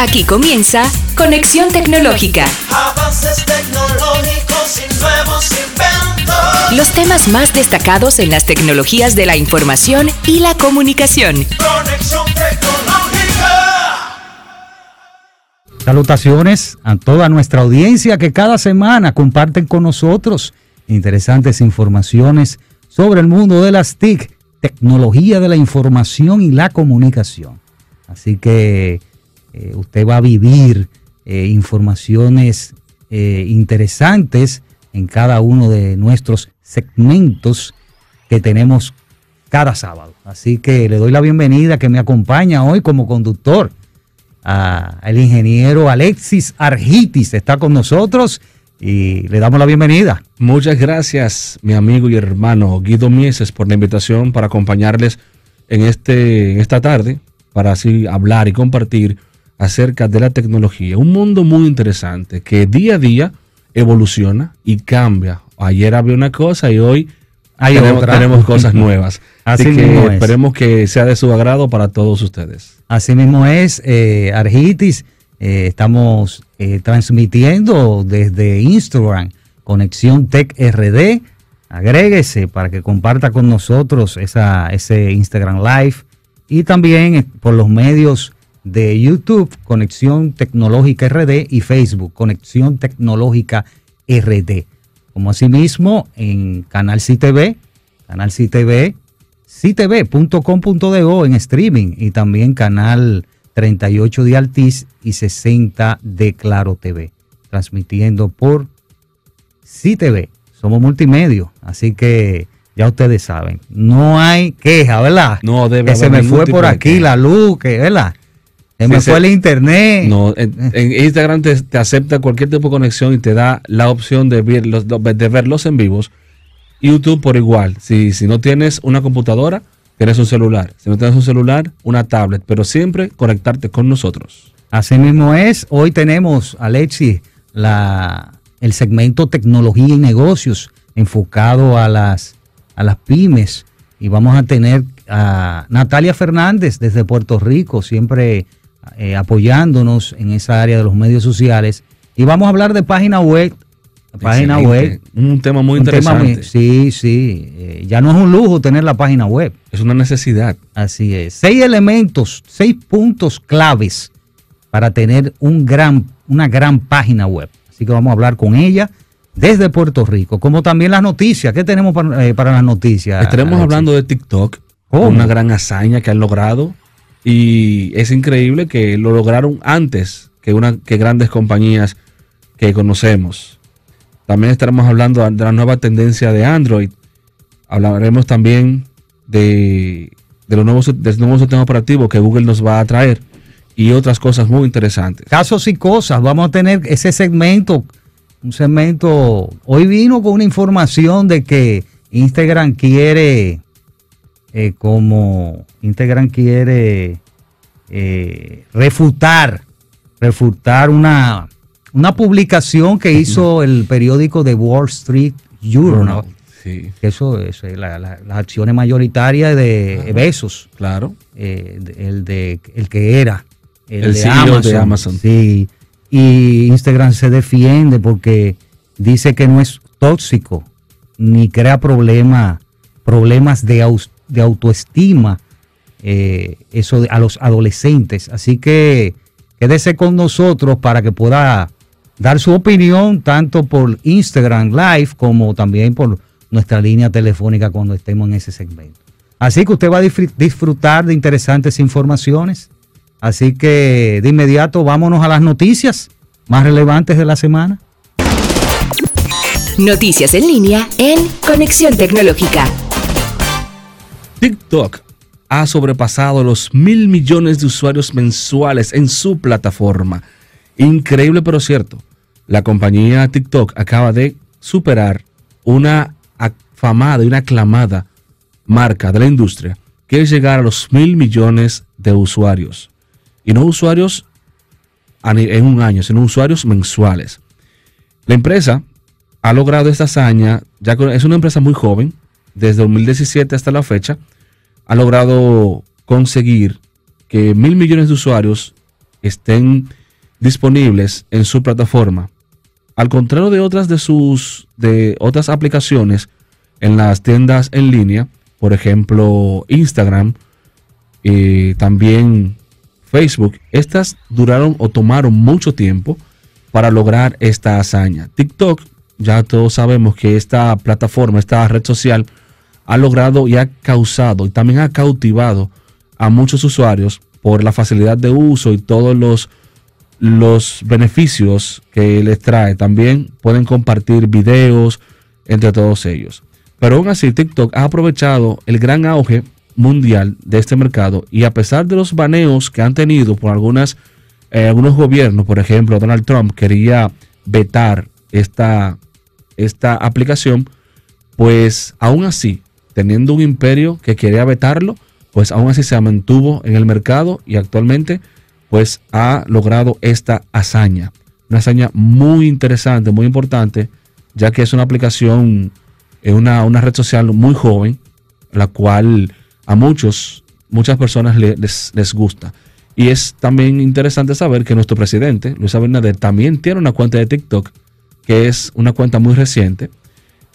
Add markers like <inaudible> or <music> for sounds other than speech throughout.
Aquí comienza Conexión Tecnológica. Avances tecnológicos y nuevos inventos. Los temas más destacados en las tecnologías de la información y la comunicación. Conexión tecnológica. Salutaciones a toda nuestra audiencia que cada semana comparten con nosotros interesantes informaciones sobre el mundo de las TIC, tecnología de la información y la comunicación. Así que eh, usted va a vivir eh, informaciones eh, interesantes en cada uno de nuestros segmentos que tenemos cada sábado. Así que le doy la bienvenida que me acompaña hoy como conductor al ingeniero Alexis Argitis. Está con nosotros y le damos la bienvenida. Muchas gracias, mi amigo y hermano Guido Mieses, por la invitación para acompañarles en, este, en esta tarde, para así hablar y compartir acerca de la tecnología. Un mundo muy interesante que día a día evoluciona y cambia. Ayer había una cosa y hoy tenemos, tenemos, cosas nuevas. <laughs> Así, que esperemos que sea de su agrado para todos ustedes. Así mismo es, eh, Argitis. Eh, estamos eh, transmitiendo desde Instagram, Conexión Tech RD. Agréguese para que comparta con nosotros esa, ese Instagram Live y también por los medios de YouTube, Conexión Tecnológica RD y Facebook, Conexión Tecnológica RD. Como asimismo en Canal CTV, Canal CTV, ctv.com.do en streaming y también Canal 38 de Altiz y 60 de Claro TV, transmitiendo por CTV. Somos multimedio, así que ya ustedes saben, no hay queja, ¿verdad? No debe Que se me fue por aquí la luz, que, ¿verdad? Se me fue el internet. No, en, Instagram te, acepta cualquier tipo de conexión y te da la opción de, verlos, de verlos en vivos. YouTube por igual. Si, si no tienes una computadora, tienes un celular. Si no tienes un celular, una tablet. Pero siempre conectarte con nosotros. Así mismo es. Hoy tenemos, Alexi, la, el segmento tecnología y negocios enfocado a las, a las pymes. Y vamos a tener a Natalia Fernández desde Puerto Rico, siempre eh, apoyándonos en esa área de los medios sociales. Y vamos a hablar de página web. Página web. Un tema muy interesante. sí, sí. Eh, ya no es un lujo tener la página web. Es una necesidad. Así es. Seis elementos, seis puntos claves para tener un gran, una gran página web. Así que vamos a hablar con ella desde Puerto Rico, como también las noticias. ¿Qué tenemos para, eh, las noticias? Estaremos hablando de TikTok, una gran hazaña que han logrado y es increíble que lo lograron antes que, una, que grandes compañías que conocemos. También estaremos hablando de la nueva tendencia de Android. Hablaremos también de, de los nuevos, del nuevo sistema operativo que Google nos va a traer y otras cosas muy interesantes. Casos y cosas. Vamos a tener ese segmento, un segmento. Hoy vino con una información de que Instagram quiere eh, como Instagram quiere eh, refutar, refutar una, una publicación que hizo el periódico de Wall Street Journal. Sí. Eso es las acciones mayoritarias de Besos. Claro. Eh, el, de, el que era. El, de, Amazon, de Amazon. Sí. Y Instagram se defiende porque dice que no es tóxico ni crea problemas problemas de, de autoestima eh, eso a los adolescentes. Así que quédese con nosotros para que pueda dar su opinión tanto por Instagram Live como también por nuestra línea telefónica cuando estemos en ese segmento. Así que usted va a disfrutar de interesantes informaciones. Así que de inmediato vámonos a las noticias más relevantes de la semana. Noticias en línea en Conexión Tecnológica. TikTok ha sobrepasado los mil millones de usuarios mensuales en su plataforma. Increíble pero cierto. La compañía TikTok acaba de superar una afamada y una aclamada marca de la industria que es llegar a los mil millones de usuarios. Y no usuarios en un año, sino usuarios mensuales. La empresa ha logrado esta hazaña, ya que es una empresa muy joven, desde 2017 hasta la fecha, ha logrado conseguir que mil millones de usuarios estén disponibles en su plataforma. Al contrario de otras de sus de otras aplicaciones en las tiendas en línea, por ejemplo, Instagram y también Facebook, estas duraron o tomaron mucho tiempo para lograr esta hazaña. TikTok, ya todos sabemos que esta plataforma, esta red social, ha logrado y ha causado y también ha cautivado a muchos usuarios por la facilidad de uso y todos los, los beneficios que les trae. También pueden compartir videos entre todos ellos. Pero aún así, TikTok ha aprovechado el gran auge mundial de este mercado y a pesar de los baneos que han tenido por algunas, eh, algunos gobiernos, por ejemplo, Donald Trump quería vetar esta, esta aplicación, pues aún así, teniendo un imperio que quería vetarlo, pues aún así se mantuvo en el mercado y actualmente pues ha logrado esta hazaña. Una hazaña muy interesante, muy importante, ya que es una aplicación, es una, una red social muy joven, la cual a muchos, muchas personas les, les gusta. Y es también interesante saber que nuestro presidente, Luis Abinader, también tiene una cuenta de TikTok, que es una cuenta muy reciente.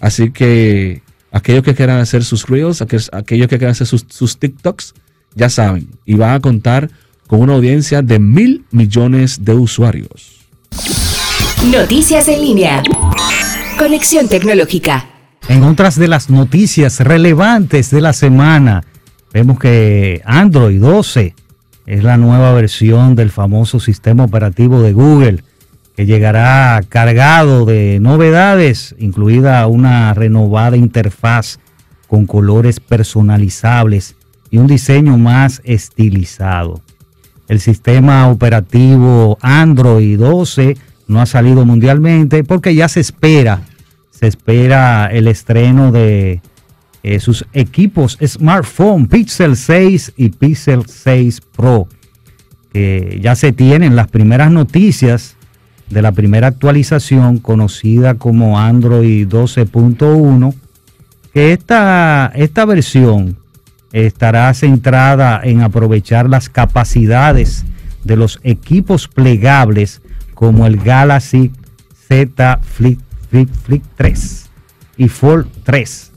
Así que aquellos que quieran hacer sus reels, aquellos, que quieran hacer sus, sus TikToks, ya saben, y van a contar con una audiencia de mil millones de usuarios. Noticias en línea. Conexión tecnológica. En otras de las noticias relevantes de la semana, Vemos que Android 12 es la nueva versión del famoso sistema operativo de Google que llegará cargado de novedades, incluida una renovada interfaz con colores personalizables y un diseño más estilizado. El sistema operativo Android 12 no ha salido mundialmente porque ya se espera, se espera el estreno de eh, sus equipos smartphone Pixel 6 y Pixel 6 Pro. que ya se tienen las primeras noticias de la primera actualización conocida como Android 12.1, que esta, esta versión estará centrada en aprovechar las capacidades de los equipos plegables como el Galaxy Z Flip, Flip, Flip 3 y Fold 3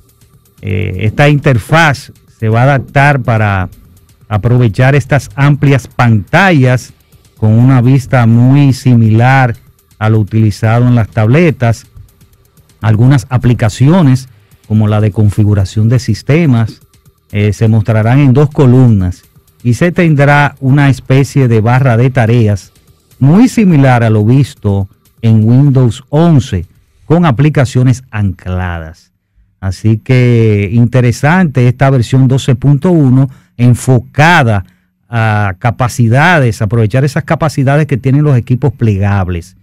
eh, esta interfaz se va a adaptar para aprovechar estas amplias pantallas con una vista muy similar a lo utilizado en las tabletas. Algunas aplicaciones como la de configuración de sistemas eh, se mostrarán en dos columnas y se tendrá una especie de barra de tareas muy similar a lo visto en Windows 11 con aplicaciones ancladas. Así que interesante esta versión 12.1 enfocada a capacidades, aprovechar esas capacidades que tienen los equipos plegables.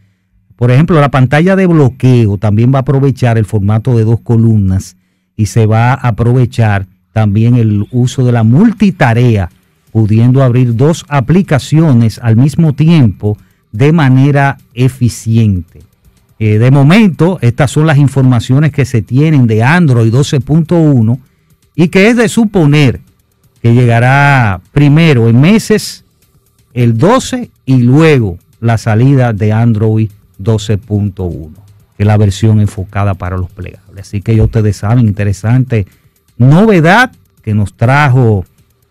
Por ejemplo, la pantalla de bloqueo también va a aprovechar el formato de dos columnas y se va a aprovechar también el uso de la multitarea, pudiendo abrir dos aplicaciones al mismo tiempo de manera eficiente. Eh, de momento, estas son las informaciones que se tienen de Android 12.1 y que es de suponer que llegará primero en meses el 12 y luego la salida de Android 12.1, que es la versión enfocada para los plegables. Así que ya ustedes saben, interesante novedad que nos trajo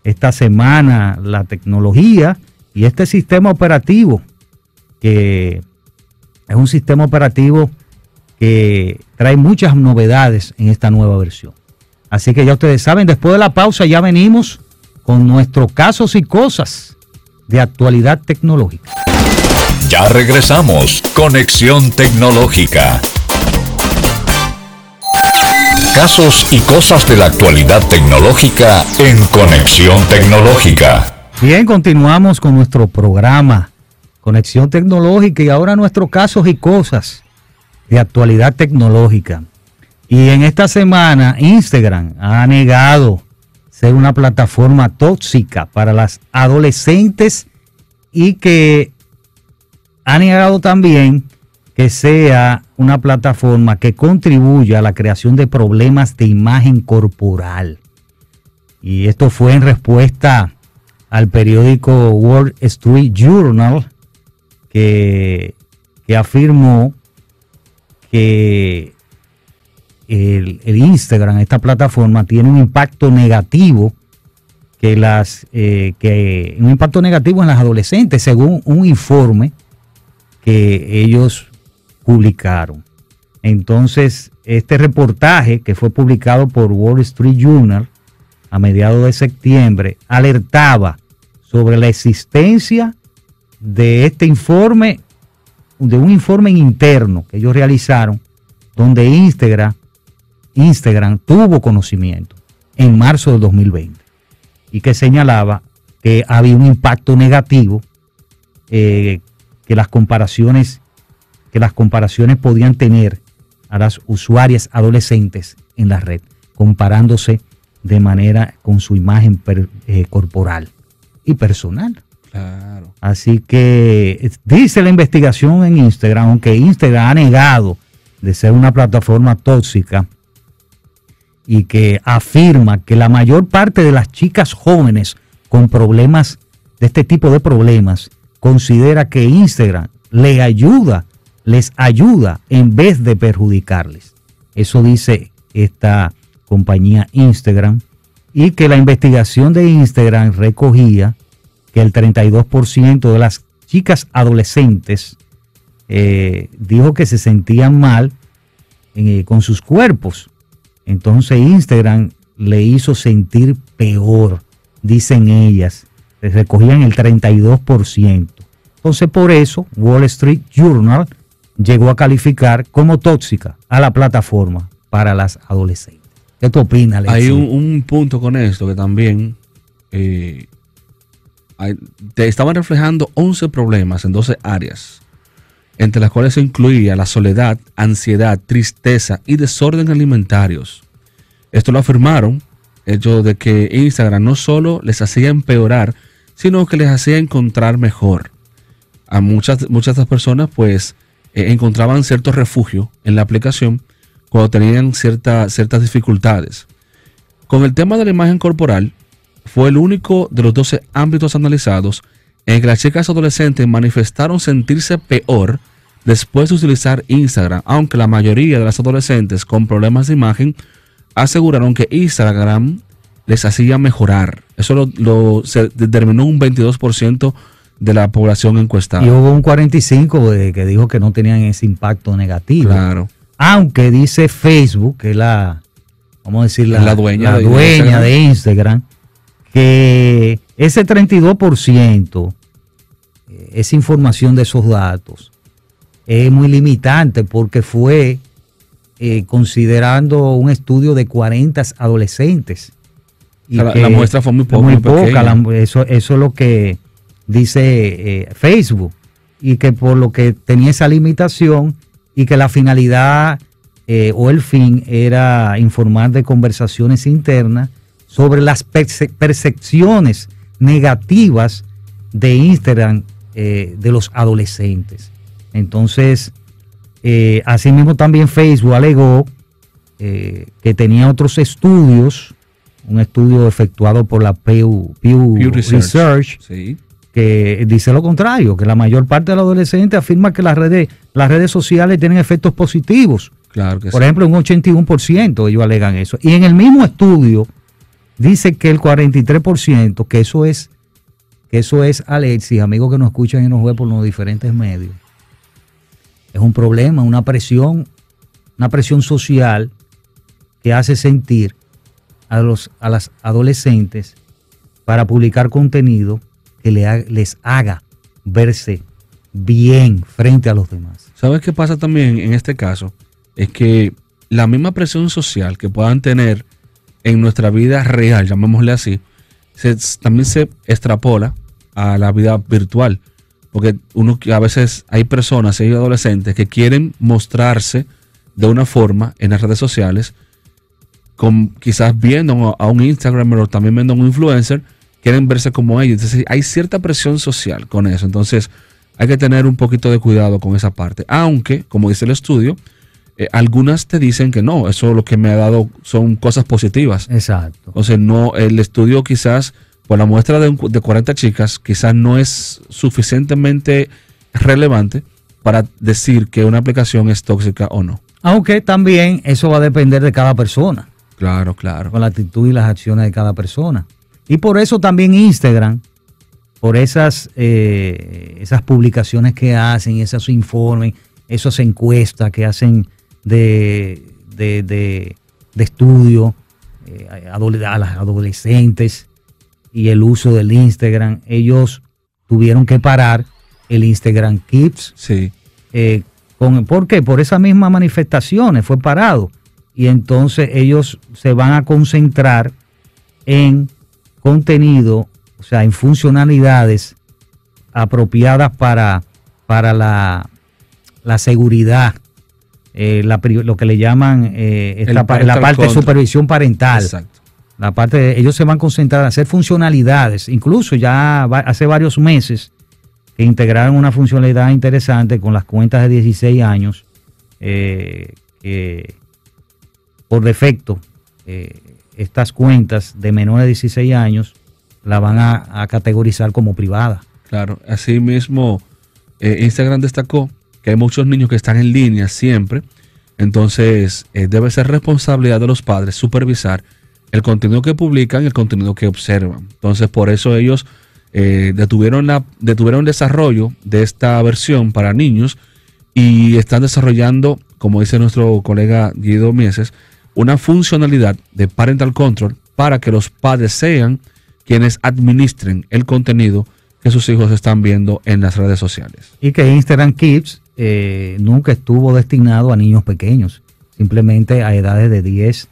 esta semana la tecnología y este sistema operativo que es un sistema operativo que trae muchas novedades en esta nueva versión. Así que ya ustedes saben, después de la pausa ya venimos con nuestros casos y cosas de actualidad tecnológica. Ya regresamos, Conexión Tecnológica. Casos y cosas de la actualidad tecnológica en Conexión Tecnológica. Bien, continuamos con nuestro programa conexión tecnológica y ahora nuestros casos y cosas de actualidad tecnológica. Y en esta semana Instagram ha negado ser una plataforma tóxica para las adolescentes y que ha negado también que sea una plataforma que contribuya a la creación de problemas de imagen corporal. Y esto fue en respuesta al periódico Wall Street Journal que, que afirmó que el, Instagram, esta plataforma, tiene un impacto negativo que las eh, que un impacto negativo en las adolescentes, según un informe que ellos publicaron. Entonces, este reportaje que fue publicado por Wall Street Journal a mediados de septiembre alertaba sobre la existencia de este informe, de un informe interno que ellos realizaron, donde Instagram, Instagram tuvo conocimiento en marzo del 2020 y que señalaba que había un impacto negativo, eh, que las comparaciones, que las comparaciones podían tener a las usuarias adolescentes en la red, comparándose de manera con su imagen per- eh, corporal y personal. Claro. Así que dice la investigación en Instagram, aunque Instagram ha negado de ser una plataforma tóxica y que afirma que la mayor parte de las chicas jóvenes con problemas de este tipo de problemas considera que Instagram le ayuda, les ayuda en vez de perjudicarles. Eso dice esta compañía Instagram y que la investigación de Instagram recogía que el 32% de las chicas adolescentes eh, dijo que se sentían mal eh, con sus cuerpos. Entonces Instagram le hizo sentir peor, dicen ellas. Recogían el 32%. Entonces por eso Wall Street Journal llegó a calificar como tóxica a la plataforma para las adolescentes. ¿Qué tú opinas, Alexis? Hay un, un punto con esto que también eh, te estaban reflejando 11 problemas en 12 áreas, entre las cuales se incluía la soledad, ansiedad, tristeza y desorden alimentarios. Esto lo afirmaron, hecho de que Instagram no solo les hacía empeorar, sino que les hacía encontrar mejor. A muchas, muchas de estas personas pues eh, encontraban cierto refugio en la aplicación cuando tenían cierta- ciertas dificultades. Con el tema de la imagen corporal, fue el único de los 12 ámbitos analizados en que las chicas adolescentes manifestaron sentirse peor después de utilizar Instagram, aunque la mayoría de las adolescentes con problemas de imagen aseguraron que Instagram les hacía mejorar. Eso lo, lo- se determinó un 22% de la población encuestada. Y hubo un 45 de que dijo que no tenían ese impacto negativo. Claro. Aunque dice Facebook, que es la, vamos a decir, la, La dueña la de dueña Instagram. de Instagram, que ese 32%, eh, esa información de esos datos, es muy limitante porque fue eh, considerando un estudio de 40 adolescentes. O sea, la- muestra fue muy poco, muy poca. la- eso, eso es lo que dice eh, Facebook. Y que por lo que tenía esa limitación y que la finalidad eh, o el fin era informar de conversaciones internas sobre las perce- percepciones negativas de Instagram eh, de los adolescentes. Entonces, eh, asimismo también Facebook alegó eh, que tenía otros estudios, un estudio efectuado por la Pew, Pew Pew Research, Research. Sí. que dice lo contrario, que la mayor parte de los adolescentes afirma que las redes, las redes sociales tienen efectos positivos. Claro que Por sí. ejemplo, un 81% ellos alegan eso. Y en el mismo estudio dice que el 43%, que eso es, que eso es Alexis, amigos que nos escuchan y nos ven por los diferentes medios, es un problema, una presión, una presión social que hace sentir a, los, a las adolescentes para publicar contenido que les haga verse bien frente a los demás. ¿Sabes qué pasa también en este caso? Es que la misma presión social que puedan tener en nuestra vida real, llamémosle así, se- también se extrapola a la vida virtual. Porque uno a veces hay personas, hay adolescentes que quieren mostrarse de una forma en las redes sociales, con, quizás viendo a un Instagram, pero también viendo a un influencer, quieren verse como ellos. Entonces hay cierta presión social con eso. Entonces hay que tener un poquito de cuidado con esa parte. Aunque, como dice el estudio, eh, algunas te dicen que no, eso lo que me ha dado son cosas positivas. Exacto. Entonces no, el estudio quizás Pues la muestra de, un- de 40 chicas quizás no es suficientemente relevante para decir que una aplicación es tóxica o no. Aunque también eso va a depender de cada persona, Claro, claro. con la actitud y las acciones de cada persona. Y por eso también Instagram, por esas, eh, esas publicaciones que hacen, esos informes, esas encuestas que hacen de, de, de- de estudio eh, a, las adolescentes y el uso del Instagram, ellos tuvieron que parar el Instagram Kids Sí, eh, con, ¿Por qué? Por esas mismas manifestaciones fue parado. Y entonces ellos se van a concentrar en contenido, o sea, en funcionalidades apropiadas para, para la, la seguridad, eh, la lo que le llaman eh, esta la parte de supervisión parental. exacto. La parte de- ellos se van a concentrar en hacer funcionalidades. Incluso ya va- hace varios meses que integraron una funcionalidad interesante con las cuentas de 16 años, eh, por defecto estas cuentas de menores de 16 años la van a, a categorizar como privada. Claro, así mismo Instagram destacó que hay muchos niños que están en línea siempre, entonces eh, debe ser responsabilidad de los padres supervisar el contenido que publican y el contenido que observan. Entonces por eso ellos eh, detuvieron, la, detuvieron el desarrollo de esta versión para niños y están desarrollando, como dice nuestro colega Guido Mieses, una funcionalidad de parental control para que los padres sean quienes administren el contenido que sus hijos están viendo en las redes sociales. Y que Instagram Kids eh, nunca estuvo destinado a niños pequeños, simplemente a edades de 10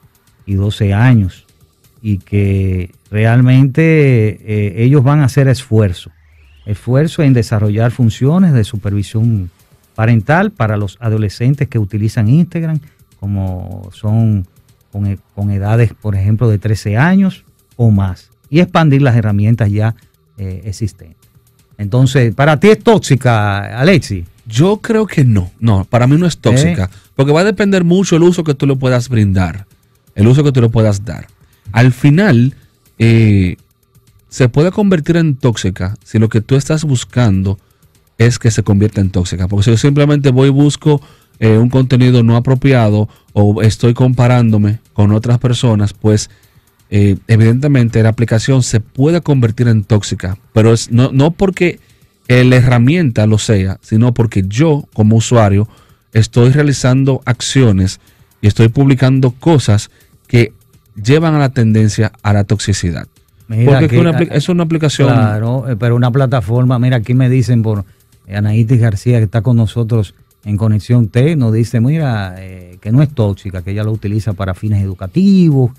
y 12 años. Y que realmente eh, ellos van a hacer esfuerzo, esfuerzo en desarrollar funciones de supervisión parental para los adolescentes que utilizan Instagram, como son con, e- con edades, por ejemplo, de 13 años o más, y expandir las herramientas ya eh, existentes. Entonces, para ti es tóxica, Alexi. Yo creo que no, no, para mí no es tóxica, porque va a depender mucho el uso que tú le puedas brindar, el uso que tú le puedas dar. Al final, eh, se puede convertir en tóxica si lo que tú estás buscando es que se convierta en tóxica. Porque si yo simplemente voy y busco eh, un contenido no apropiado o estoy comparándome con otras personas, pues eh, evidentemente la aplicación se puede convertir en tóxica. Pero es no, no porque la herramienta lo sea, sino porque yo como usuario estoy realizando acciones y estoy publicando cosas que llevan a la tendencia a la toxicidad. Mira, Porque aquí- una, es una aplicación... Claro, eh, pero una plataforma, mira, aquí me dicen por eh, Anaítis García, que está con nosotros en Conexión T, nos dice, mira, eh, que no es tóxica, que ella lo utiliza para fines educativos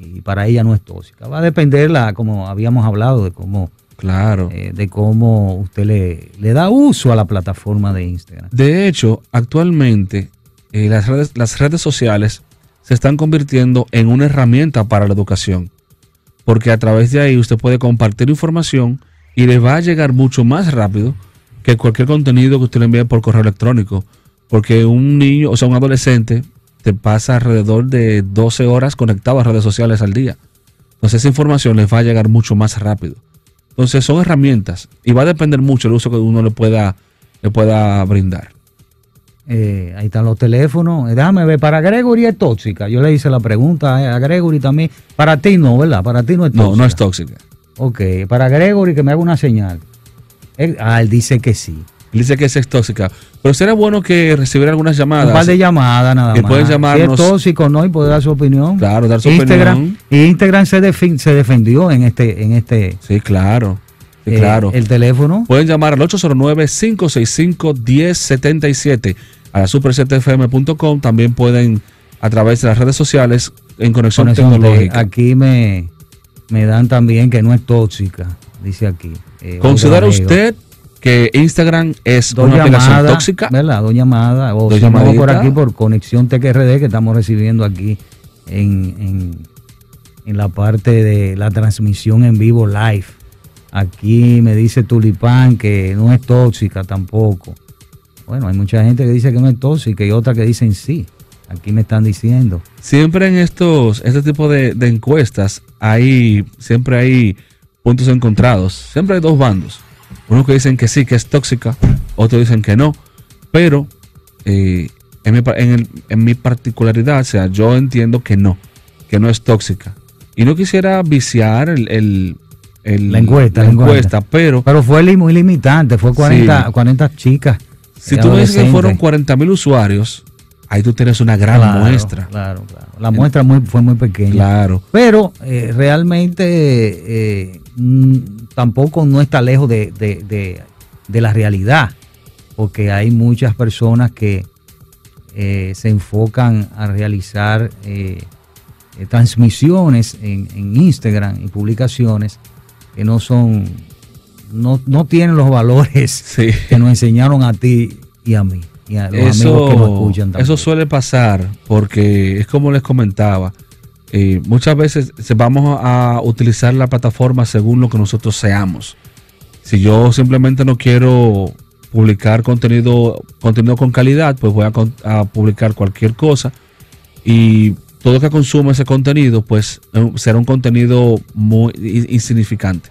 y para ella no es tóxica. Va a depender, la, como habíamos hablado, de cómo, Claro. eh, de cómo usted le, le da uso a la plataforma de Instagram. De hecho, actualmente eh, las, redes, las redes sociales se están convirtiendo en una herramienta para la educación, porque a través de ahí usted puede compartir información y le va a llegar mucho más rápido que cualquier contenido que usted le envíe por correo electrónico, porque un niño, o sea, un adolescente, te pasa alrededor de 12 horas conectado a redes sociales al día. Entonces esa información les va a llegar mucho más rápido. Entonces son herramientas y va a depender mucho el uso que uno le pueda, le pueda brindar. Eh, ahí están los teléfonos. Eh, Déjame ver, para Gregory es tóxica. Yo le hice la pregunta eh, a Gregory también. Para ti no, ¿verdad? Para ti no es tóxica. No, no es tóxica. Ok, para Gregory que me haga una señal. Él- ah, él dice que sí. Dice que es tóxica. Pero sería bueno que recibiera algunas Un par llamadas. de llamadas nada Que más. pueden llamarnos. Si es tóxico no y puede dar su opinión. Claro, dar su Instagram, opinión. Y Instagram se, defi- se defendió en este, en este Sí, claro. Sí, eh, claro. el teléfono. Pueden llamar al 809-565-1077 a la super7fm.com. También pueden a través de las redes sociales en conexión, Conexión de- tecnológica. aquí me, me dan también que no es tóxica, dice aquí. Eh, ¿Considera usted que Instagram es dos una aplicación llamadas, tóxica? ¿verdad? Dos llamadas. O Dos si no, por aquí por Conexión TQRD que estamos recibiendo aquí en, en, en la parte de la transmisión en vivo live. Aquí me dice Tulipán que no es tóxica tampoco. Bueno, hay mucha gente que dice que no es tóxica y otra que dicen sí. Aquí me están diciendo. Siempre en estos, este tipo de, de encuestas hay, siempre hay puntos encontrados. Siempre hay dos bandos. Unos que dicen que sí, que es tóxica, otros dicen que no. Pero eh, en, mi, en el- en mi particularidad, o sea, yo entiendo que no, que no es tóxica. Y no quisiera viciar el, el- el- La encuesta, la encuesta. encuesta, pero Pero fue muy limitante, fue 40, Sí. 40 chicas. si tú me dices que fueron 40 mil usuarios, ahí tú tienes una gran Claro, muestra. Claro, claro. La muestra muy, fue muy pequeña. Claro. Pero eh, realmente eh, mm, tampoco no está lejos de, de- de- de la realidad, porque hay muchas personas que eh, se enfocan a realizar eh, transmisiones en, en Instagram y publicaciones que no son, no, no tienen los valores <laughs> Sí. que nos enseñaron a ti y a mí, y a los amigos que nos escuchan también. eso suele pasar porque es como les comentaba, muchas veces vamos a utilizar la plataforma según lo que nosotros seamos. Si yo simplemente no quiero publicar contenido, contenido con calidad, pues voy a, publicar cualquier cosa y todo que consume ese contenido, pues eh, será un contenido muy insignificante.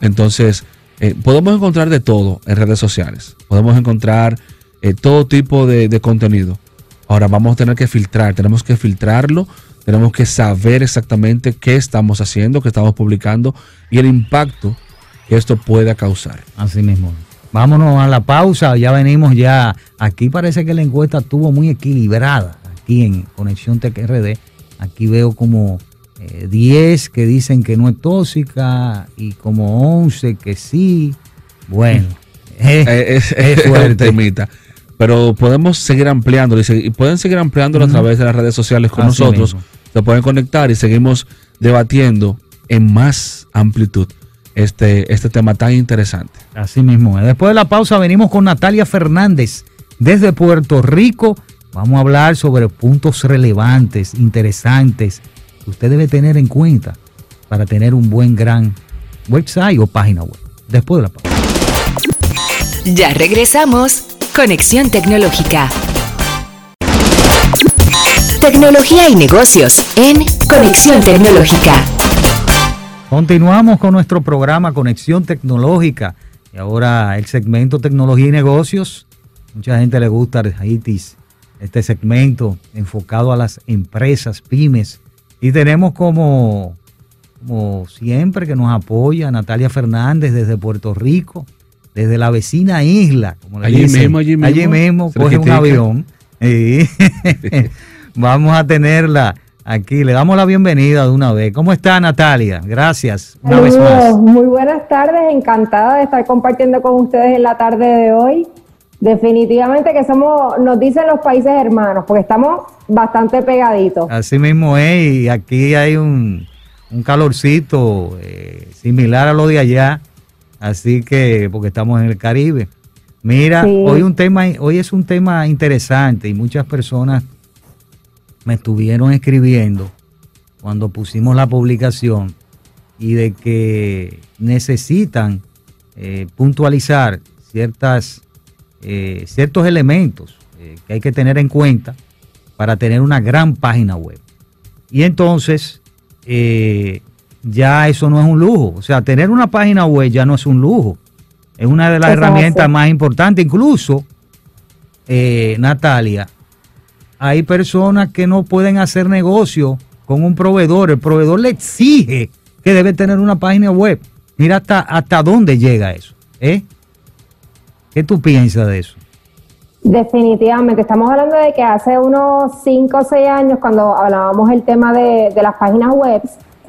Entonces, eh, podemos encontrar de todo en redes sociales. Podemos encontrar eh, todo tipo de contenido. Ahora vamos a tener que filtrar, tenemos que filtrarlo, tenemos que saber exactamente qué estamos haciendo, qué estamos publicando y el impacto que esto pueda causar. Así mismo. Vámonos a la pausa, ya venimos ya. Aquí parece que la encuesta estuvo muy equilibrada, aquí en Conexión Tech RD. Aquí veo como eh, 10 que dicen que no es tóxica y como 11 que sí. Bueno, <laughs> es, es es fuerte. Pero podemos seguir ampliándolo y, se- y pueden seguir ampliándolo a través de las redes sociales con Así nosotros. mismo. Se pueden conectar y seguimos debatiendo en más amplitud este, este tema tan interesante. Así mismo. es. Después de la pausa venimos con Natalia Fernández desde Puerto Rico. Vamos a hablar sobre puntos relevantes, interesantes, que usted debe tener en cuenta para tener un buen gran website o página web. Después de la pausa. Ya regresamos. Conexión Tecnológica. Tecnología y negocios en Conexión Tecnológica. Continuamos con nuestro programa Conexión Tecnológica y ahora el segmento Tecnología y Negocios. Mucha gente le gusta Arthritis, este segmento enfocado a las empresas, pymes. Y tenemos como, como siempre que nos apoya Natalia Fernández desde Puerto Rico, desde la vecina isla. Como le Allí dicen. mismo, allí mismo, Allí mismo, coge un avión. Sí. <laughs> Vamos a tenerla aquí. Le damos la bienvenida de una vez. ¿Cómo está Natalia? Gracias una vez más. muy buenas tardes, encantada de estar compartiendo con ustedes en la tarde de hoy. Definitivamente que somos, nos dicen los países hermanos, porque estamos bastante pegaditos. Así mismo es. Y aquí hay un, un calorcito eh, similar a lo de allá. Así que, porque estamos en el Caribe. Mira, Sí. hoy un tema, hoy es un tema interesante y muchas personas me estuvieron escribiendo cuando pusimos la publicación y de que necesitan eh, puntualizar ciertas, eh, ciertos elementos eh, que hay que tener en cuenta para tener una gran página web. Y entonces, eh, ya eso no es un lujo. O sea, tener una página web ya no es un lujo. Es una de las herramientas más importantes. Incluso, eh, Natalia, hay personas que no pueden hacer negocio con un proveedor. El proveedor le exige que debe tener una página web. Mira hasta, hasta dónde llega eso. ¿eh? ¿Qué tú piensas de eso? Definitivamente, estamos hablando de que hace unos 5 o 6 años, cuando hablábamos el tema de, de las páginas web,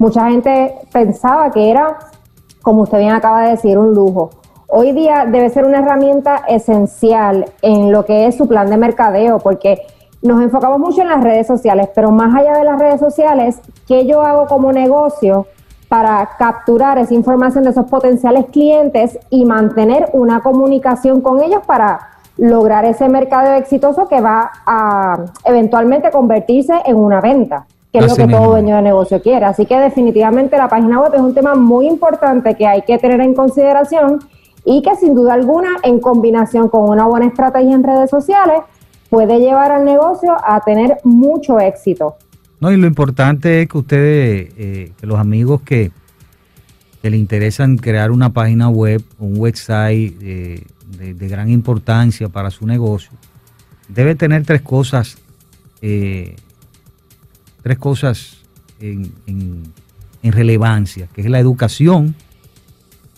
mucha gente pensaba que era, como usted bien acaba de decir, un lujo. Hoy día debe ser una herramienta esencial en lo que es su plan de mercadeo, porque nos enfocamos mucho en las redes sociales, pero más allá de las redes sociales, ¿qué yo hago como negocio para capturar esa información de esos potenciales clientes y mantener una comunicación con ellos para lograr ese mercado exitoso que va a eventualmente convertirse en una venta, que es Así lo que mismo. todo dueño de negocio quiere. Así que definitivamente la página web es un tema muy importante que hay que tener en consideración y que sin duda alguna en combinación con una buena estrategia en redes sociales puede llevar al negocio a tener mucho éxito. No, y lo importante es que ustedes, eh, que los amigos que, que le interesan crear una página web, un website eh, de, de gran importancia para su negocio, debe tener tres cosas, eh, tres cosas en, en- en relevancia, que es la educación,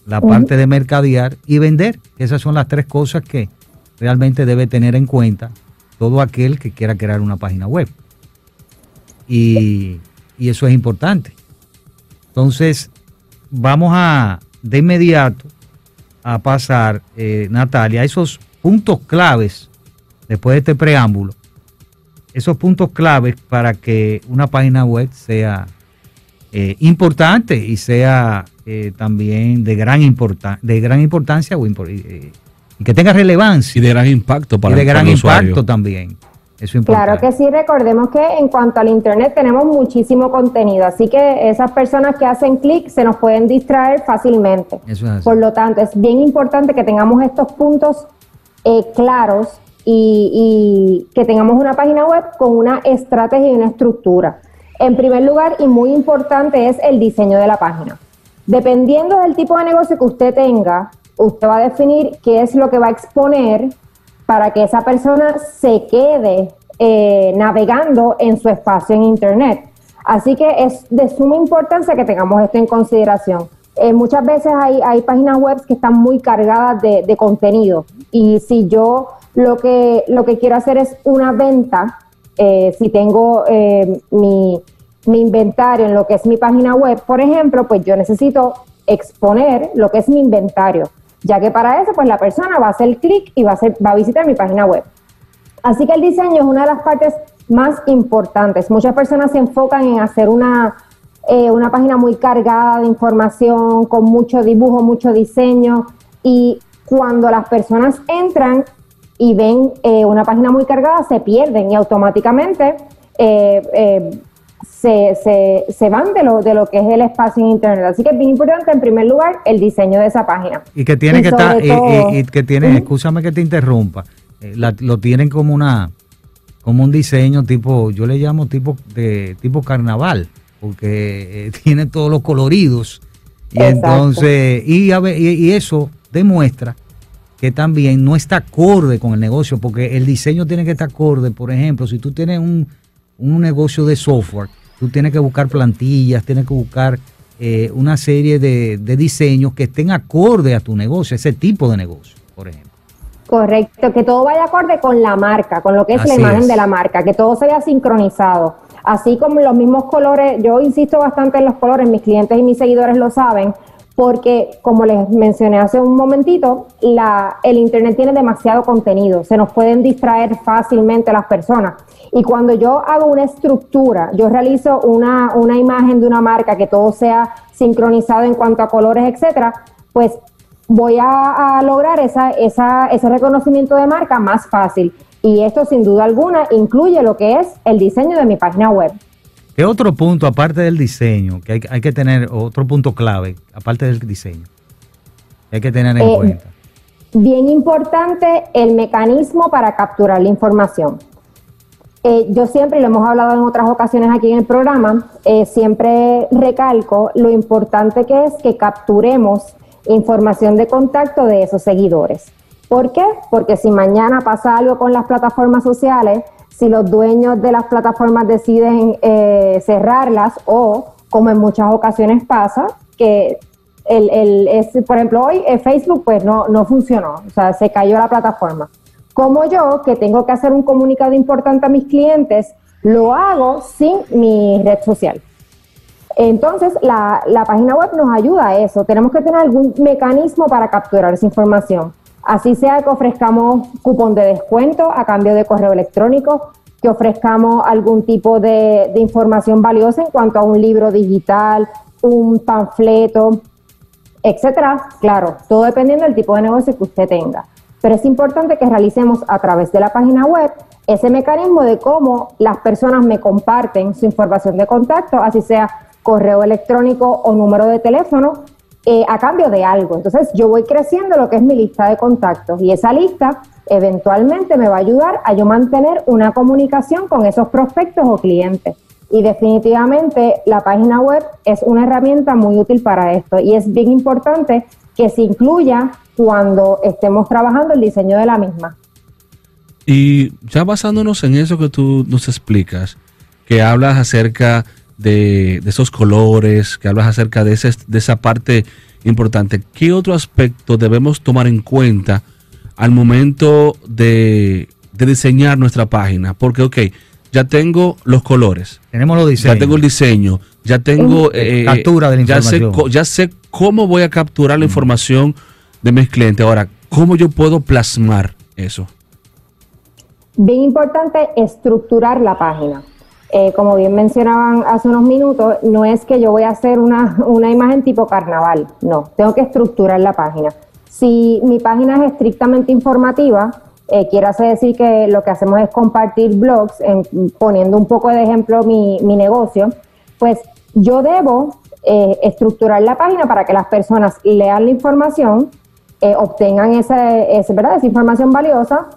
la parte de mercadear y vender. Esas son las tres cosas que realmente debe tener en cuenta todo aquel que quiera crear una página web. Y, y eso es importante. Entonces, vamos a de inmediato a pasar, eh, Natalia, a esos puntos claves, después de este preámbulo, esos puntos claves para que una página web sea eh, importante y sea eh, también de gran, importa- de gran importancia o impor- eh, y que tenga relevancia Y de gran impacto para, y de para gran usuario. impacto también. Eso es. Claro que sí, recordemos que en cuanto al Internet tenemos muchísimo contenido, así que esas personas que hacen clic se nos pueden distraer fácilmente. Eso es así. Por lo tanto, es bien importante que tengamos estos puntos eh, claros y, que tengamos una página web con una estrategia y una estructura. En primer lugar, y muy importante, es el diseño de la página. Dependiendo del tipo de negocio que usted tenga, usted va a definir qué es lo que va a exponer para que esa persona se quede eh, navegando en su espacio en Internet. Así que es de suma importancia que tengamos esto en consideración. Eh, muchas veces hay, hay páginas web que están muy cargadas de contenido y si yo lo que, lo que quiero hacer es una venta, eh, si tengo eh, mi, mi inventario en lo que es mi página web, por ejemplo, pues yo necesito exponer lo que es mi inventario, ya que para eso pues la persona va a hacer clic y va a, hacer, va a visitar mi página web. Así que el diseño es una de las partes más importantes. Muchas personas se enfocan en hacer una, eh, una página muy cargada de información, con mucho dibujo, mucho diseño, y cuando las personas entran y ven eh, una página muy cargada, se pierden y automáticamente eh, eh, se, se- se van de lo, de lo que es el espacio en Internet. Así que es bien importante, en primer lugar, el diseño de esa página. Y que tiene Y que estar, y, todo- y- y que tiene, Ujú. escúchame que te interrumpa, eh, la- lo tienen como una, como un diseño tipo, yo le llamo tipo de tipo carnaval, porque eh, <laughs> tiene todos los coloridos y Exacto. entonces y, a ve- y, y eso demuestra que también no está acorde con el negocio, porque el diseño tiene que estar acorde, por ejemplo, si tú tienes un, un negocio de software, tú tienes que buscar plantillas, tienes que buscar eh, una serie de, de diseños que estén acorde a tu negocio, ese tipo de negocio, por ejemplo. Correcto, que todo vaya acorde con la marca, con lo que es la imagen es. de la marca, que todo se vea sincronizado. Así como los mismos colores, yo insisto bastante en los colores, mis clientes y mis seguidores lo saben, porque como les mencioné hace un momentito, la, el Internet tiene demasiado contenido, se nos pueden distraer fácilmente las personas. Y cuando yo hago una estructura, yo realizo una, una imagen de una marca, que todo sea sincronizado en cuanto a colores, etcétera, pues voy a, a lograr esa, esa, ese reconocimiento de marca más fácil. Y esto sin duda alguna incluye lo que es el diseño de mi página web. ¿Qué otro punto, aparte del diseño, que hay, hay que tener, otro punto clave, aparte del diseño, que hay que tener en Eh, cuenta? Bien importante el mecanismo para capturar la información. Eh, yo siempre, y lo hemos hablado en otras ocasiones aquí en el programa, eh, siempre recalco lo importante que es que capturemos información de contacto de esos seguidores. ¿Por qué? Porque si mañana pasa algo con las plataformas sociales, si los dueños de las plataformas deciden eh, cerrarlas o, como en muchas ocasiones pasa, que el, el- es, por ejemplo, hoy eh, Facebook pues no, no funcionó, o sea, se cayó la plataforma. Como yo, que tengo que hacer un comunicado importante a mis clientes, lo hago sin mi red social. Entonces, la, la página web nos ayuda a eso. Tenemos que tener algún mecanismo para capturar esa información. Así sea que ofrezcamos cupón de descuento a cambio de correo electrónico, que ofrezcamos algún tipo de, información valiosa en cuanto a un libro digital, un panfleto, etcétera. Claro, todo dependiendo del tipo de negocio que usted tenga. Pero es importante que realicemos a través de la página web ese mecanismo de cómo las personas me comparten su información de contacto, así sea correo electrónico o número de teléfono, eh, a cambio de algo. Entonces yo voy creciendo lo que es mi lista de contactos y esa lista eventualmente me va a ayudar a yo mantener una comunicación con esos prospectos o clientes. Y definitivamente la página web es una herramienta muy útil para esto y es bien importante que se incluya cuando estemos trabajando el diseño de la misma. Y ya basándonos en eso que tú nos explicas, que hablas acerca de, de esos colores, que hablas acerca de, ese, de esa parte importante, ¿qué otro aspecto debemos tomar en cuenta al momento de, de diseñar nuestra página? Porque, ok, ya tengo los colores, Tenemos los diseños. ya tengo el diseño, ya tengo... eh, Captura de la ya sé, información. ya sé cómo voy a capturar la información de mis clientes. Ahora, ¿cómo yo puedo plasmar eso? Bien importante estructurar la página. Eh, como bien mencionaban hace unos minutos, no es que yo voy a hacer una, una imagen tipo carnaval, no, tengo que estructurar la página. Si mi página es estrictamente informativa, eh, quiere hacer decir que lo que hacemos es compartir blogs, en- poniendo un poco de ejemplo mi, mi negocio, pues yo debo eh, estructurar la página para que las personas lean la información, eh, obtengan esa, esa, ¿verdad? esa información valiosa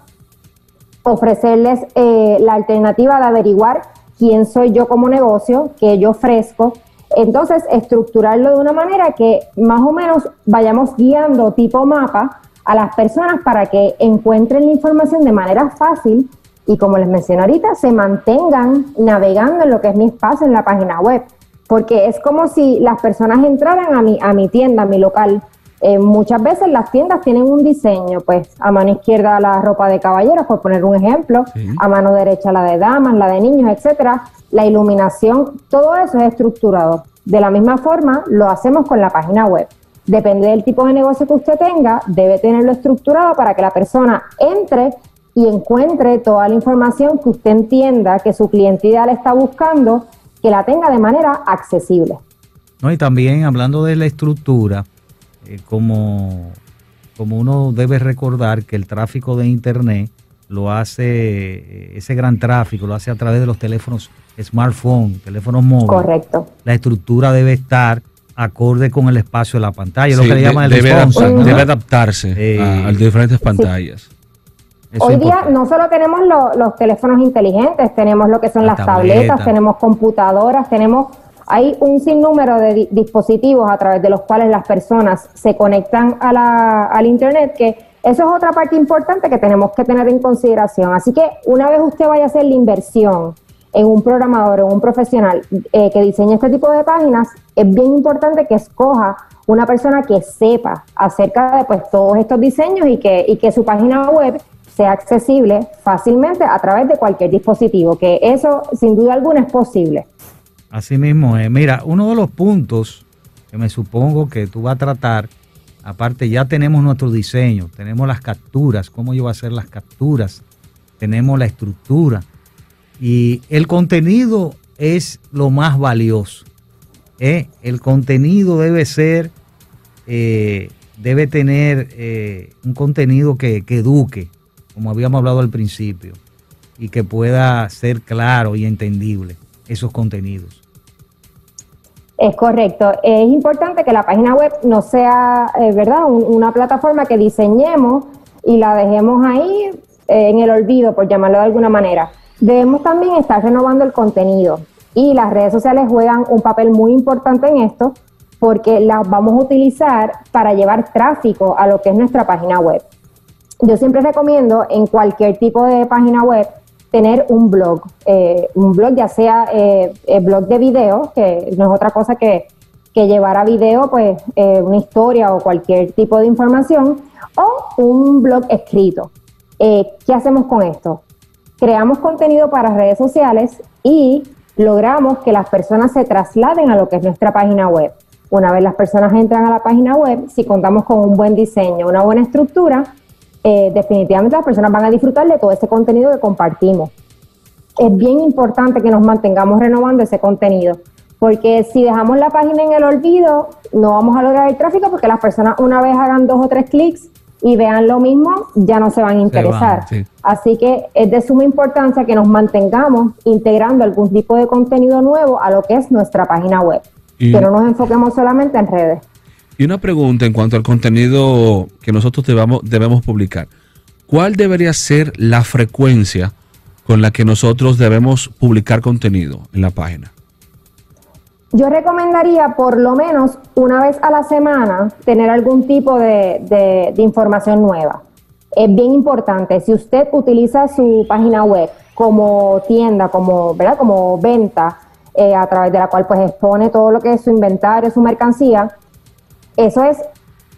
ofrecerles la alternativa de averiguar quién soy yo como negocio, qué yo ofrezco. Entonces, estructurarlo de una manera que más o menos vayamos guiando tipo mapa a las personas para que encuentren la información de manera fácil y como les mencioné ahorita, se mantengan navegando en lo que es mi espacio en la página web. Porque es como si las personas entraran a mi, a mi tienda, a mi local, eh, muchas veces las tiendas tienen un diseño, pues a mano izquierda la ropa de caballeros, por poner un ejemplo, a mano derecha la de damas, la de niños, etcétera. La iluminación, todo eso es estructurado. De la misma forma, lo hacemos con la página web. Depende del tipo de negocio que usted tenga, debe tenerlo estructurado para que la persona entre y encuentre toda la información que usted entienda que su cliente ideal está buscando, que la tenga de manera accesible. ¿no? Y también hablando de la estructura, eh, como, como uno debe recordar que el tráfico de Internet lo hace, eh, ese gran tráfico lo hace a través de los teléfonos smartphone, teléfonos móviles. Correcto. La estructura debe estar acorde con el espacio de la pantalla, lo Sí, que le llaman el debe, responsive, adaptar- ¿no? debe adaptarse Eh, a, a diferentes pantallas. Eso Hoy día no solo tenemos lo- los teléfonos inteligentes, tenemos lo que son La las tableta. tabletas, tenemos computadoras, tenemos hay un sinnúmero de di- dispositivos a través de los cuales las personas se conectan a la- al internet que eso es otra parte importante que tenemos que tener en consideración. Así que una vez usted vaya a hacer la inversión en un programador, en un profesional eh, que diseñe este tipo de páginas, es bien importante que escoja una persona que sepa acerca de pues, todos estos diseños y que, y que su página web sea accesible fácilmente a través de cualquier dispositivo, que eso sin duda alguna es posible. Así mismo es. Mira, uno de los puntos que me supongo que tú vas a tratar, aparte ya tenemos nuestro diseño, tenemos las capturas, cómo yo voy a hacer las capturas, tenemos la estructura y el contenido es lo más valioso. ¿eh? El contenido debe ser, eh, debe tener eh, un contenido que, que eduque, como habíamos hablado al principio, y que pueda ser claro y entendible esos contenidos. Es correcto. Es importante que la página web no sea, eh, ¿verdad?, Un- una plataforma que diseñemos y la dejemos ahí eh, en el olvido, por llamarlo de alguna manera. Debemos también estar renovando el contenido y las redes sociales juegan un papel muy importante en esto porque las vamos a utilizar para llevar tráfico a lo que es nuestra página web. Yo siempre recomiendo en cualquier tipo de página web tener un blog, eh, un blog ya sea eh, blog de video, que no es otra cosa que, que llevar a video pues eh, una historia o cualquier tipo de información, o un blog escrito. Eh, ¿Qué hacemos con esto? Creamos contenido para redes sociales y logramos que las personas se trasladen a lo que es nuestra página web. Una vez las personas entran a la página web, si contamos con un buen diseño, una buena estructura, eh, definitivamente las personas van a disfrutar de todo ese contenido que compartimos. Es bien importante que nos mantengamos renovando ese contenido, porque si dejamos la página en el olvido, no vamos a lograr el tráfico porque las personas una vez hagan dos o tres clics y vean lo mismo, ya no se van a interesar. sí. Así que es de suma importancia que nos mantengamos integrando algún tipo de contenido nuevo a lo que es nuestra página web, Y- que no nos enfoquemos solamente en redes. Y una pregunta en cuanto al contenido que nosotros debemos publicar. ¿Cuál debería ser la frecuencia con la que nosotros debemos publicar contenido en la página? Yo recomendaría por lo menos una vez a la semana tener algún tipo de, de- de información nueva. Es bien importante, si usted utiliza su página web como tienda, como, ¿verdad? como venta, eh, a través de la cual pues expone todo lo que es su inventario, su mercancía, eso es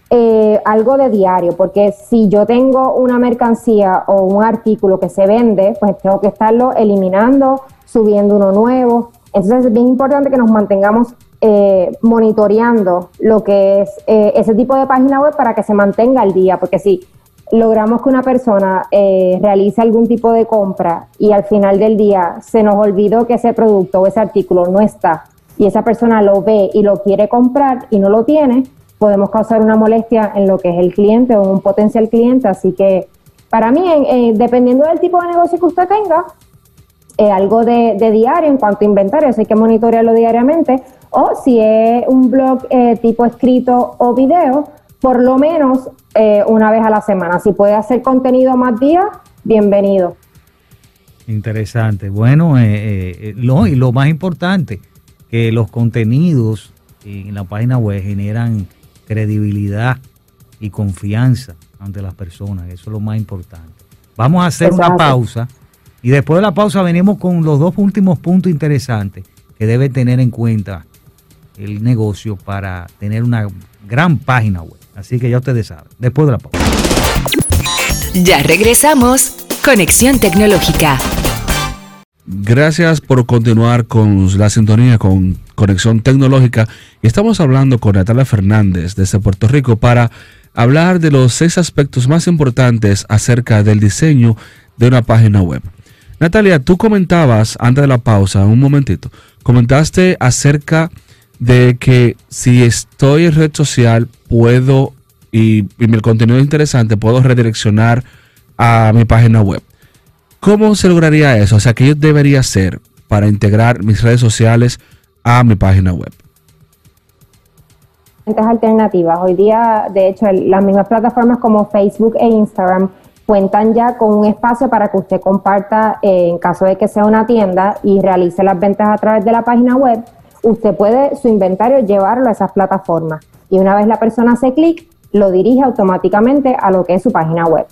eh, algo de diario, porque si yo tengo una mercancía o un artículo que se vende, pues tengo que estarlo eliminando, subiendo uno nuevo. Entonces es bien importante que nos mantengamos eh, monitoreando lo que es eh, ese tipo de página web para que se mantenga al día, porque si logramos que una persona eh, realice algún tipo de compra y al final del día se nos olvidó que ese producto o ese artículo no está y esa persona lo ve y lo quiere comprar y no lo tiene, podemos causar una molestia en lo que es el cliente o un potencial cliente. Así que para mí, en- dependiendo del tipo de negocio que usted tenga, eh, algo de, diario en cuanto a inventario, hay que monitorearlo diariamente, o si es un blog eh, tipo escrito o video, por lo menos eh, una vez a la semana. Si puede hacer contenido más días, bienvenido. Interesante. Bueno, eh, eh, eh, lo, y lo más importante, que los contenidos en la página web generan credibilidad y confianza ante las personas. Eso es lo más importante. Vamos a hacer una pausa y después de la pausa venimos con los dos últimos puntos interesantes que debe tener en cuenta el negocio para tener una gran página web. Así que ya ustedes saben, después de la pausa. Ya regresamos. Conexión Tecnológica. Gracias por continuar con la sintonía con Conexión Tecnológica. Y estamos hablando con Natalia Fernández desde Puerto Rico para hablar de los seis aspectos más importantes acerca del diseño de una página web. Natalia, tú comentabas antes de la pausa, un momentito, comentaste acerca de que si estoy en red social puedo y, mi contenido es interesante, puedo redireccionar a mi página web. ¿Cómo se lograría eso? O sea, ¿qué yo debería hacer para integrar mis redes sociales a mi página web? alternativas. Hoy día, de hecho, las mismas plataformas como Facebook e Instagram cuentan ya con un espacio para que usted comparta, eh, en caso de que sea una tienda y realice las ventas a través de la página web, usted puede su inventario llevarlo a esas plataformas. Y una vez la persona hace clic, lo dirige automáticamente a lo que es su página web.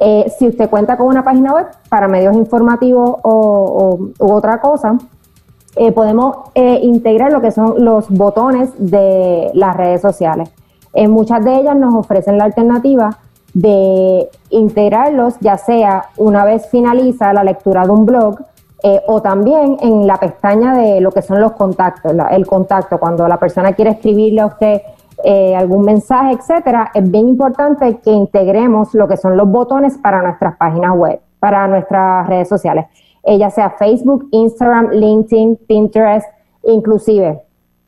Eh, si usted cuenta con una página web para medios informativos o, o- u otra cosa, eh, podemos eh, integrar lo que son los botones de las redes sociales. En muchas de ellas nos ofrecen la alternativa de integrarlos, ya sea una vez finaliza la lectura de un blog eh, o también en la pestaña de lo que son los contactos, el contacto, cuando la persona quiere escribirle a usted eh, algún mensaje, etcétera, es bien importante que integremos lo que son los botones para nuestras páginas web, para nuestras redes sociales, eh, ya sea Facebook, Instagram, LinkedIn, Pinterest, inclusive.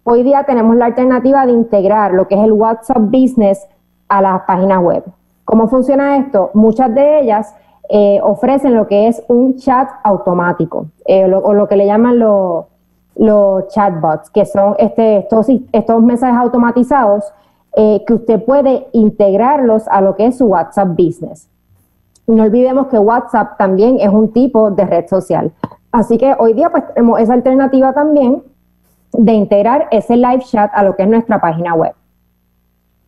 Hoy día tenemos la alternativa de integrar lo que es el WhatsApp Business a las páginas web. ¿Cómo funciona esto? Muchas de ellas eh, ofrecen lo que es un chat automático, eh, o lo que le llaman los chatbots, que son este, estos, estos mensajes automatizados eh, que usted puede integrarlos a lo que es su WhatsApp Business. No olvidemos que WhatsApp también es un tipo de red social. Así que hoy día pues tenemos esa alternativa también de integrar ese live chat a lo que es nuestra página web.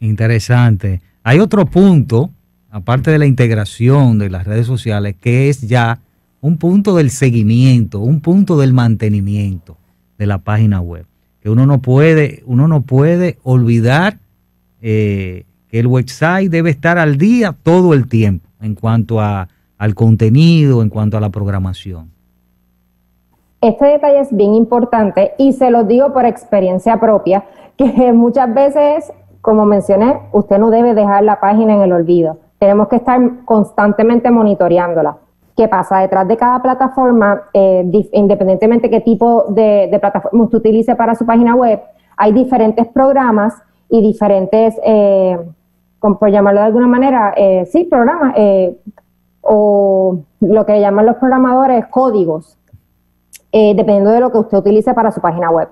Interesante. Hay otro punto, aparte de la integración de las redes sociales, que es ya un punto del seguimiento, un punto del mantenimiento de la página web. Que uno no puede, uno no puede olvidar eh, que el website debe estar al día todo el tiempo en cuanto a, al contenido, en cuanto a la programación. Este detalle es bien importante y se lo digo por experiencia propia, que <laughs> muchas veces, como mencioné, usted no debe dejar la página en el olvido. Tenemos que estar constantemente monitoreándola. ¿Qué pasa? Detrás de cada plataforma, eh, independientemente qué tipo de, de plataforma usted utilice para su página web, hay diferentes programas y diferentes, eh, por llamarlo de alguna manera, eh, sí, programas, eh, o lo que llaman los programadores códigos eh, dependiendo de lo que usted utilice para su página web.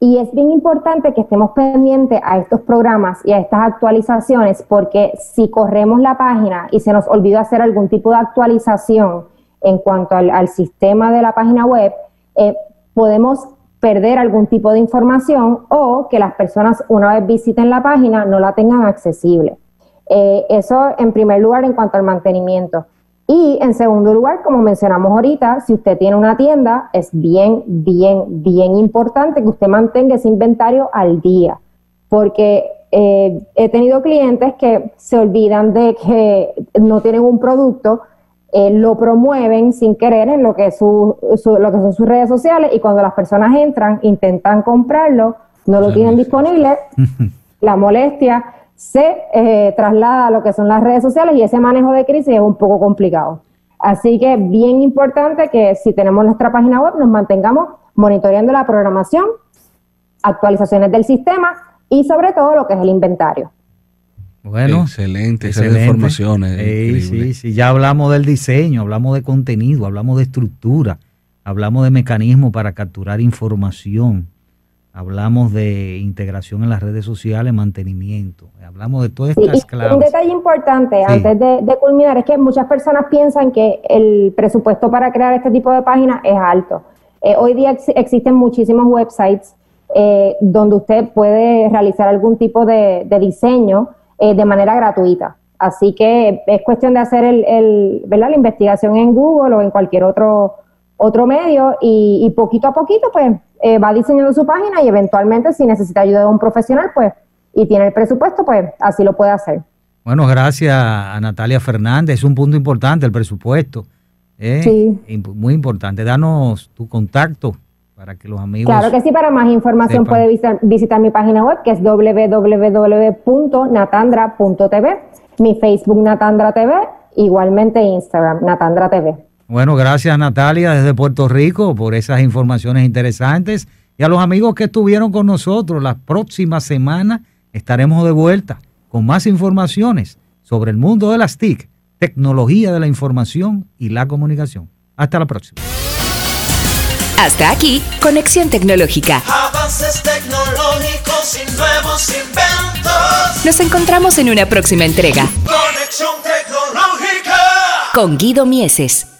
Y es bien importante que estemos pendientes a estos programas y a estas actualizaciones porque si corremos la página y se nos olvida hacer algún tipo de actualización en cuanto al, sistema de la página web, podemos perder algún tipo de información o que las personas una vez visiten la página no la tengan accesible. Eh, eso en primer lugar en cuanto al mantenimiento. Y en segundo lugar, como mencionamos ahorita, si usted tiene una tienda, es bien, bien, bien importante que usted mantenga ese inventario al día, porque eh, he tenido clientes que se olvidan de que no tienen un producto, eh, lo promueven sin querer en lo que, su, su- lo que son sus redes sociales y cuando las personas entran, intentan comprarlo, no lo tienen disponible, la molestia se eh, traslada a lo que son las redes sociales y ese manejo de crisis es un poco complicado. Así que bien importante que si tenemos nuestra página web nos mantengamos monitoreando la programación, actualizaciones del sistema y sobre todo lo que es el inventario. Bueno, excelente, esas excelente. informaciones. Sí, sí, sí, ya hablamos del diseño, hablamos de contenido, hablamos de estructura, hablamos de mecanismos para capturar información, hablamos de integración en las redes sociales, mantenimiento, hablamos de todas Sí, estas y un detalle importante Sí. antes de, de culminar es que muchas personas piensan que el presupuesto para crear este tipo de páginas es alto. Eh, hoy día ex- existen muchísimos websites eh, donde usted puede realizar algún tipo de, de diseño eh, de manera gratuita. Así que es cuestión de hacer el, el- ¿verdad? la investigación en Google o en cualquier otro, otro medio y, y poquito a poquito pues eh, va diseñando su página y eventualmente si necesita ayuda de un profesional pues y tiene el presupuesto pues así lo puede hacer. Bueno, gracias a Natalia Fernández, es un punto importante el presupuesto. ¿eh? Sí. Muy importante. Danos tu contacto para que los amigos... Claro que sí, para más información sepan. puede visitar, visitar mi página web que es www.natandra.tv, mi Facebook Natandra TV, igualmente Instagram Natandra TV. Bueno, gracias Natalia desde Puerto Rico por esas informaciones interesantes y a los amigos que estuvieron con nosotros. La próxima semana estaremos de vuelta con más informaciones sobre el mundo de las TIC, tecnología de la información y la comunicación. Hasta la próxima. Hasta aquí, Conexión Tecnológica. Avances tecnológicos y nuevos inventos. Nos encontramos en una próxima entrega Conexión tecnológica. con Guido Mieses.